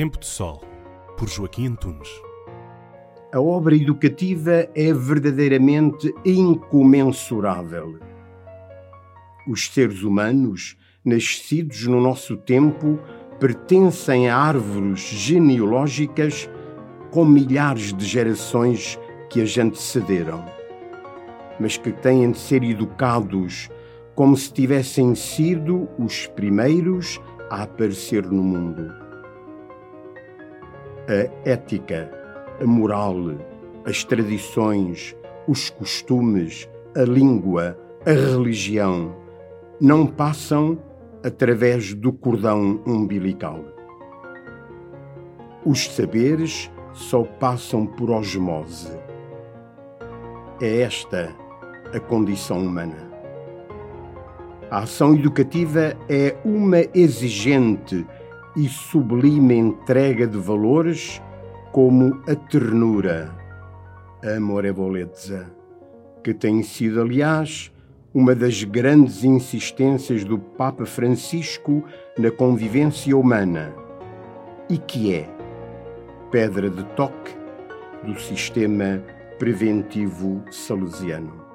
Tempo de Sol, por Joaquim Antunes. A obra educativa é verdadeiramente incomensurável. Os seres humanos, nascidos no nosso tempo, pertencem a árvores genealógicas com milhares de gerações que as antecederam, mas que têm de ser educados como se tivessem sido os primeiros a aparecer no mundo. A ética, a moral, as tradições, os costumes, a língua, a religião não passam através do cordão umbilical. Os saberes só passam por osmose. É esta a condição humana. A ação educativa é uma exigente e sublime entrega de valores como a ternura, a amorevolezza, que tem sido, aliás, uma das grandes insistências do Papa Francisco na convivência humana e que é pedra de toque do sistema preventivo salesiano.